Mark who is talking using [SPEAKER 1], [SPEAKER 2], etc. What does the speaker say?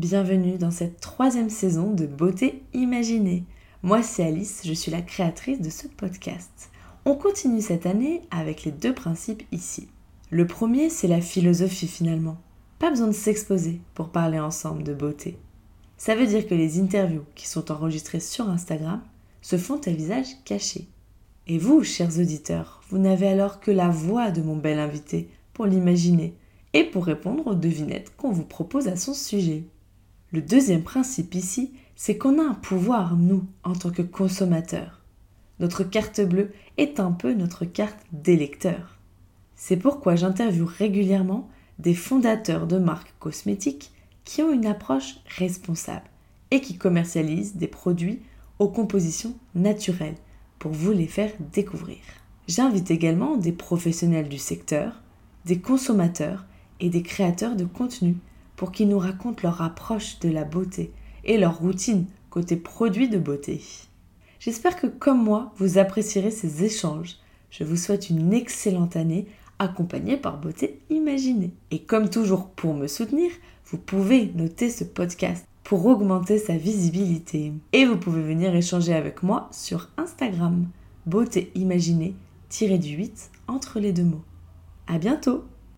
[SPEAKER 1] bienvenue dans cette troisième saison de Beauté Imaginée. Moi c'est Alice, je suis la créatrice de ce podcast. On continue cette année avec les deux principes ici. Le premier c'est la philosophie finalement. Pas besoin de s'exposer pour parler ensemble de beauté. Ça veut dire que les interviews qui sont enregistrées sur Instagram se font à visage caché. Et vous, chers auditeurs, vous n'avez alors que la voix de mon bel invité pour l'imaginer et pour répondre aux devinettes qu'on vous propose à son sujet. Le deuxième principe ici, c'est qu'on a un pouvoir, nous, en tant que consommateurs. Notre carte bleue est un peu notre carte d'électeur. C'est pourquoi j'interviewe régulièrement des fondateurs de marques cosmétiques qui ont une approche responsable et qui commercialisent des produits aux compositions naturelles pour vous les faire découvrir. J'invite également des professionnels du secteur, des consommateurs et des créateurs de contenu pour qu'ils nous racontent leur approche de la beauté et leur routine côté produits de beauté. J'espère que comme moi, vous apprécierez ces échanges. Je vous souhaite une excellente année accompagnée par Beauté Imaginée. Et comme toujours pour me soutenir, vous pouvez noter ce podcast pour augmenter sa visibilité. Et vous pouvez venir échanger avec moi sur Instagram. Beauté Imaginée, tiré du 8 entre les deux mots. À bientôt!